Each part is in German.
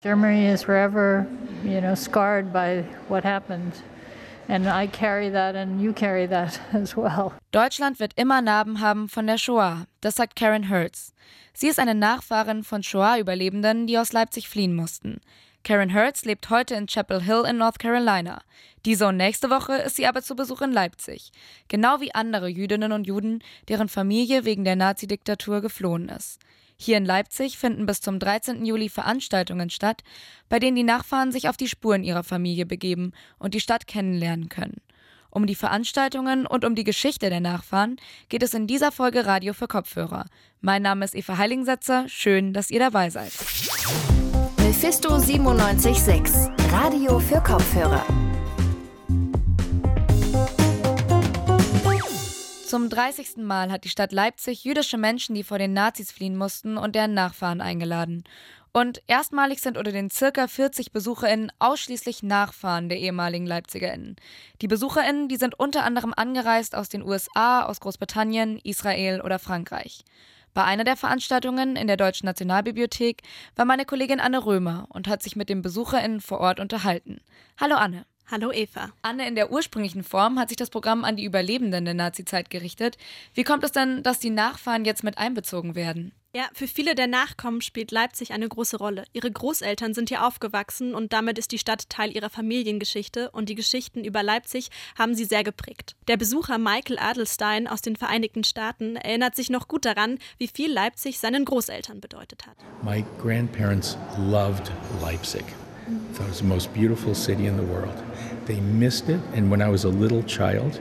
Germany is forever, you know, scarred by what happened. And I carry that and you carry that as well. Deutschland wird immer Narben haben von der Shoah, das sagt Karen Hertz. Sie ist eine Nachfahrin von Shoah-Überlebenden, die aus Leipzig fliehen mussten. Karen Hertz lebt heute in Chapel Hill in North Carolina. Diese und nächste Woche ist sie aber zu Besuch in Leipzig. Genau wie andere Jüdinnen und Juden, deren Familie wegen der Nazidiktatur geflohen ist. Hier in Leipzig finden bis zum 13. Juli Veranstaltungen statt, bei denen die Nachfahren sich auf die Spuren ihrer Familie begeben und die Stadt kennenlernen können. Um die Veranstaltungen und um die Geschichte der Nachfahren geht es in dieser Folge Radio für Kopfhörer. Mein Name ist Eva Heiligensetzer. Schön, dass ihr dabei seid. Mephisto 976, Radio für Kopfhörer. Zum 30. Mal hat die Stadt Leipzig jüdische Menschen, die vor den Nazis fliehen mussten, und deren Nachfahren eingeladen. Und erstmalig sind unter den circa 40 BesucherInnen ausschließlich Nachfahren der ehemaligen LeipzigerInnen. Die BesucherInnen, die sind unter anderem angereist aus den USA, aus Großbritannien, Israel oder Frankreich. Bei einer der Veranstaltungen in der Deutschen Nationalbibliothek war meine Kollegin Anne Römer und hat sich mit den BesucherInnen vor Ort unterhalten. Hallo Anne. Hallo Eva. Anne, in der ursprünglichen Form hat sich das Programm an die Überlebenden der Nazizeit gerichtet. Wie kommt es denn, dass die Nachfahren jetzt mit einbezogen werden? Ja, für viele der Nachkommen spielt Leipzig eine große Rolle. Ihre Großeltern sind hier aufgewachsen und damit ist die Stadt Teil ihrer Familiengeschichte und die Geschichten über Leipzig haben sie sehr geprägt. Der Besucher Michael Adelstein aus den Vereinigten Staaten erinnert sich noch gut daran, wie viel Leipzig seinen Großeltern bedeutet hat. My grandparents loved Leipzig. Thought it was the most beautiful city in the world. They missed it, and when I was a little child,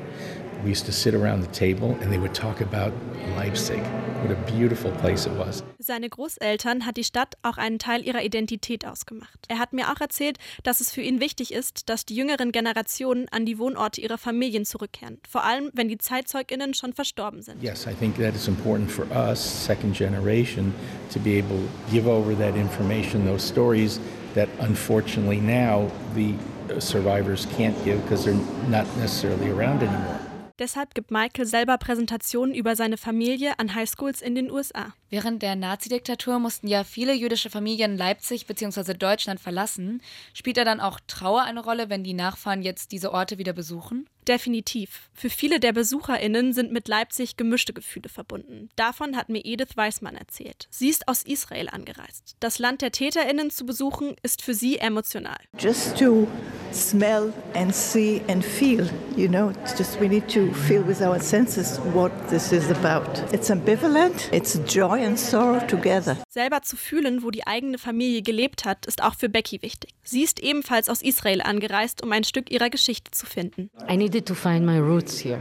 we used to sit around the table and they would talk about Leipzig. What a beautiful place it was. Seine Großeltern hat die Stadt auch einen Teil ihrer Identität ausgemacht. Er hat mir auch erzählt, dass es für ihn wichtig ist, dass die jüngeren Generationen an die Wohnorte ihrer Familien zurückkehren, vor allem wenn die Zeitzeuginnen schon verstorben sind. Yes, I think that is important for us, second generation, to be able to give over that information, those stories that unfortunately now the survivors can't give because they're not necessarily around anymore. Deshalb gibt Michael selber Präsentationen über seine Familie an Highschools in den USA. Während der Nazidiktatur mussten ja viele jüdische Familien Leipzig bzw. Deutschland verlassen. Spielt da dann auch Trauer eine Rolle, wenn die Nachfahren jetzt diese Orte wieder besuchen? Definitiv. Für viele der BesucherInnen sind mit Leipzig gemischte Gefühle verbunden. Davon hat mir Edith Weismann erzählt. Sie ist aus Israel angereist. Das Land der TäterInnen zu besuchen, ist für sie emotional. Just to smell and see and feel, you know, it's just we need to feel with our senses what this is about. It's ambivalent, it's joy and sorrow together. Selber zu fühlen, wo die eigene Familie gelebt hat, ist auch für Becky wichtig. Sie ist ebenfalls aus Israel angereist, um ein Stück ihrer Geschichte zu finden. I needed to find my roots here,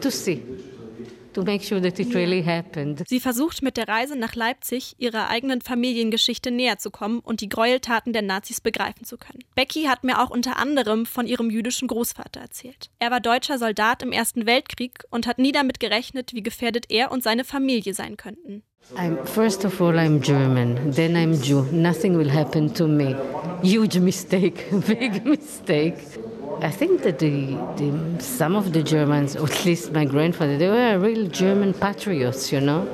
to see, to make sure that it really happened. Sie versucht mit der Reise nach Leipzig ihrer eigenen Familiengeschichte näher zu kommen und die Gräueltaten der Nazis begreifen zu können. Becky hat mir auch unter anderem von ihrem jüdischen Großvater erzählt. Er war deutscher Soldat im Ersten Weltkrieg und hat nie damit gerechnet, wie gefährdet er und seine Familie sein könnten. I'm, first of all, I'm German, then I'm Jew. Nothing will happen to me. Huge mistake, big mistake. I think that the, the, some of the Germans, at least my grandfather, they were real German patriots, you know.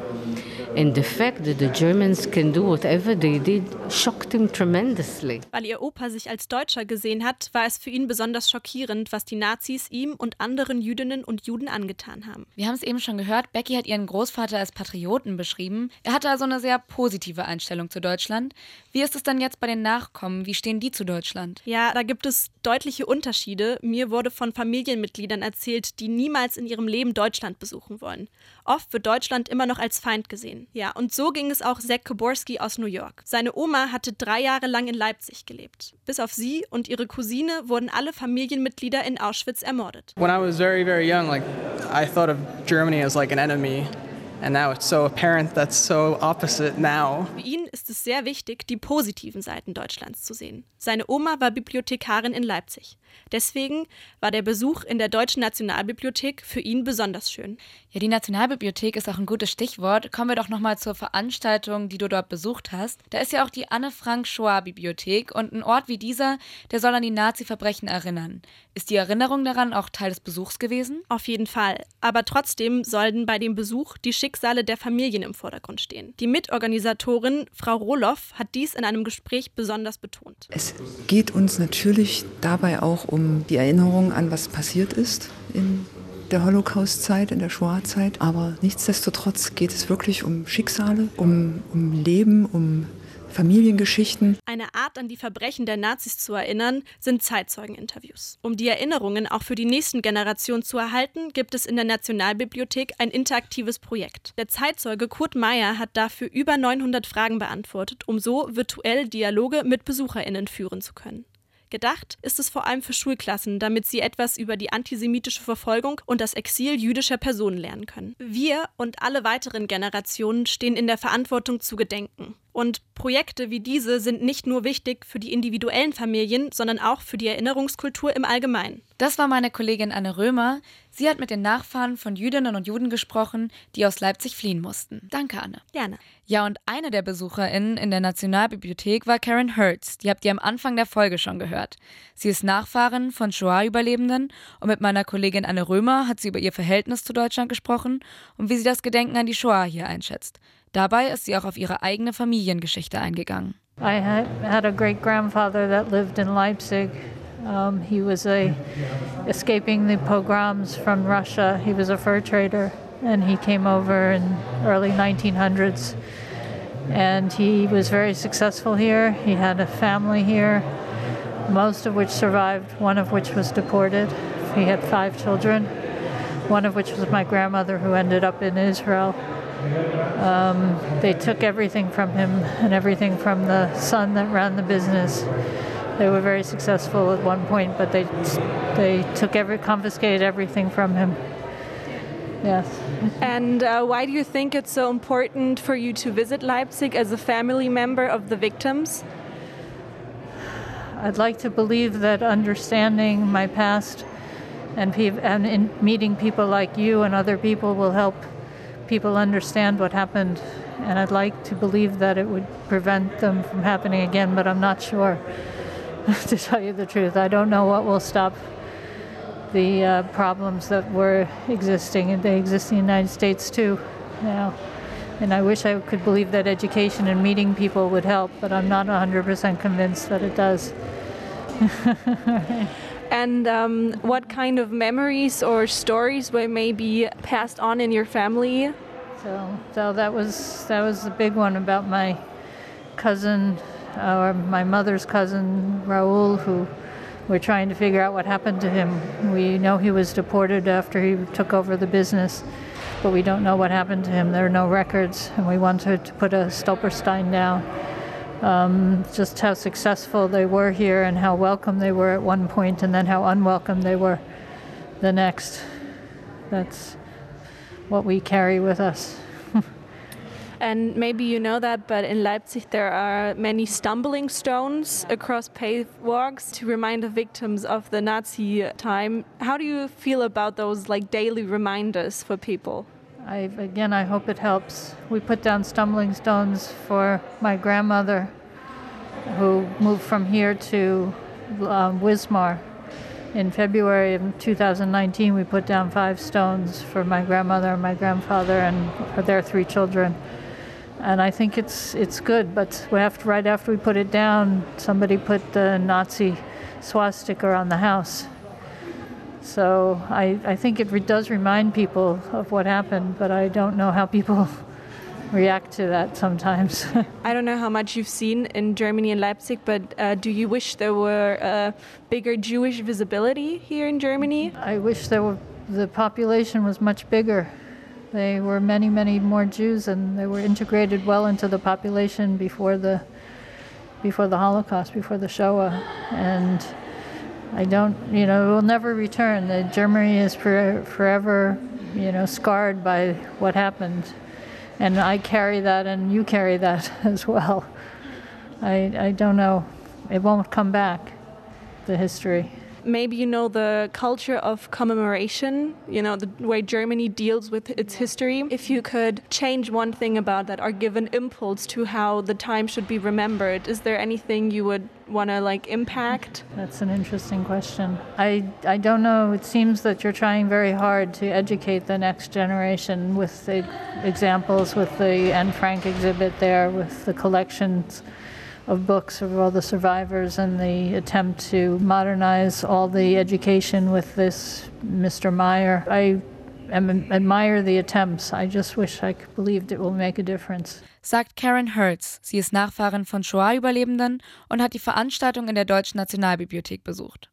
And the fact that the Germans can do whatever they did shocked him tremendously. Weil ihr Opa sich als Deutscher gesehen hat, war es für ihn besonders schockierend, was die Nazis ihm und anderen Jüdinnen und Juden angetan haben. Wir haben es eben schon gehört, Becky hat ihren Großvater als Patrioten beschrieben. Er hatte also eine sehr positive Einstellung zu Deutschland. Wie ist es dann jetzt bei den Nachkommen? Wie stehen die zu Deutschland? Ja, da gibt es deutliche Unterschiede. Mir wurde von Familienmitgliedern erzählt, die niemals in ihrem Leben Deutschland besuchen wollen. Oft wird Deutschland immer noch als Feind gesehen. Ja, und so ging es auch Zach Koborski aus New York. Seine Oma hatte drei Jahre lang in Leipzig gelebt. Bis auf sie und ihre Cousine wurden alle Familienmitglieder in Auschwitz ermordet. When I was very, very young, like I thought of Germany as like an enemy. And now it's so apparent that's so opposite now. Für ihn ist es sehr wichtig, die positiven Seiten Deutschlands zu sehen. Seine Oma war Bibliothekarin in Leipzig. Deswegen war der Besuch in der Deutschen Nationalbibliothek für ihn besonders schön. Ja, die Nationalbibliothek ist auch ein gutes Stichwort. Kommen wir doch nochmal zur Veranstaltung, die du dort besucht hast. Da ist ja auch die Anne-Frank-Shoah-Bibliothek und ein Ort wie dieser, der soll an die Nazi-Verbrechen erinnern. Ist die Erinnerung daran auch Teil des Besuchs gewesen? Auf jeden Fall. Aber trotzdem sollten bei dem Besuch die Schicksale Schicksale der Familien im Vordergrund stehen. Die Mitorganisatorin Frau Rohloff hat dies in einem Gespräch besonders betont. Es geht uns natürlich dabei auch um die Erinnerung an, was passiert ist in der Holocaust-Zeit, in der Shoah-Zeit. Aber nichtsdestotrotz geht es wirklich um Schicksale, um, um Leben, um Familiengeschichten. Eine Art, an die Verbrechen der Nazis zu erinnern, sind Zeitzeugeninterviews. Um die Erinnerungen auch für die nächsten Generationen zu erhalten, gibt es in der Nationalbibliothek ein interaktives Projekt. Der Zeitzeuge Kurt Meyer hat dafür über 900 Fragen beantwortet, um so virtuell Dialoge mit BesucherInnen führen zu können. Gedacht ist es vor allem für Schulklassen, damit sie etwas über die antisemitische Verfolgung und das Exil jüdischer Personen lernen können. Wir und alle weiteren Generationen stehen in der Verantwortung zu gedenken. Und Projekte wie diese sind nicht nur wichtig für die individuellen Familien, sondern auch für die Erinnerungskultur im Allgemeinen. Das war meine Kollegin Anne Römer. Sie hat mit den Nachfahren von Jüdinnen und Juden gesprochen, die aus Leipzig fliehen mussten. Danke, Anne. Gerne. Ja, und eine der BesucherInnen in der Nationalbibliothek war Karen Hertz. Die habt ihr am Anfang der Folge schon gehört. Sie ist Nachfahrin von Shoah-Überlebenden und mit meiner Kollegin Anne Römer hat sie über ihr Verhältnis zu Deutschland gesprochen und wie sie das Gedenken an die Shoah hier einschätzt. Dabei ist sie auch auf ihre eigene Familiengeschichte eingegangen. I had a great grandfather that lived in Leipzig. Um, he was a escaping the pogroms from Russia. He was a fur trader, and he came over in early 1900s. And he was very successful here. He had a family here, most of which survived, one of which was deported. He had five children, one of which was my grandmother, who ended up in Israel. Um, they took everything from him and everything from the son that ran the business. They were very successful at one point, but they they took every confiscated everything from him. Yes. And uh, why do you think it's so important for you to visit Leipzig as a family member of the victims? I'd like to believe that understanding my past and, pe- and in meeting people like you and other people will help people understand what happened. And I'd like to believe that it would prevent them from happening again, but I'm not sure, to tell you the truth. I don't know what will stop the uh, problems that were existing, and they exist in the United States too now. And I wish I could believe that education and meeting people would help, but I'm not 100% convinced that it does. And um, what kind of memories or stories were maybe passed on in your family? So, so that was that was the big one about my cousin, or my mother's cousin Raul, who we're trying to figure out what happened to him. We know he was deported after he took over the business, but we don't know what happened to him. There are no records, and we wanted to put a Stolperstein down. Um, just how successful they were here and how welcome they were at one point, and then how unwelcome they were the next. That's what we carry with us. And maybe you know that, but in Leipzig there are many stumbling stones across paved walks to remind the victims of the Nazi time. How do you feel about those like daily reminders for people? I, again, I hope it helps. We put down stumbling stones for my grandmother, who moved from here to um, Wismar. In February of 2019, we put down five stones for my grandmother and my grandfather and their three children. And I think it's it's good, but right after we put it down, somebody put the Nazi swastika on the house. So I, I think it re- does remind people of what happened, but I don't know how people react to that sometimes. I don't know how much you've seen in Germany and Leipzig, but uh, do you wish there were uh, bigger Jewish visibility here in Germany? I wish there were the population was much bigger. They were many, many more Jews, and they were integrated well into the population before the before the Holocaust, before the Shoah, and I don't, you know, it will never return. Germany is for, forever, you know, scarred by what happened, and I carry that, and you carry that as well. I, I don't know. It won't come back. The history. Maybe you know the culture of commemoration, you know, the way Germany deals with its history. If you could change one thing about that or give an impulse to how the time should be remembered, is there anything you would want to like impact? That's an interesting question. I I don't know. It seems that you're trying very hard to educate the next generation with the examples with the Anne Frank exhibit there with the collections of books of all the survivors and the attempt to modernize all the education with this Mr. Meyer. I admire the attempts. I just wish I believed it will make a difference. Sagt Karen Hertz. Sie ist Nachfahrin von Shoah-Überlebenden und hat die Veranstaltung in der Deutschen Nationalbibliothek besucht.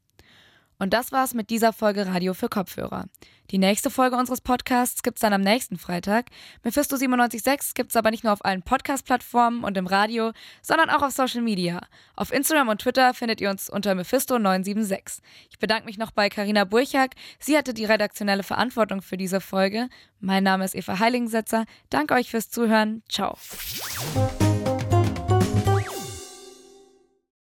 Und das war's mit dieser Folge Radio für Kopfhörer. Die nächste Folge unseres Podcasts gibt's dann am nächsten Freitag. Mephisto 97.6 gibt's aber nicht nur auf allen Podcast-Plattformen und im Radio, sondern auch auf Social Media. Auf Instagram und Twitter findet ihr uns unter Mephisto976. Ich bedanke mich noch bei Karina Burchak. Sie hatte die redaktionelle Verantwortung für diese Folge. Mein Name ist Eva Heiligensetzer. Danke euch fürs Zuhören. Ciao.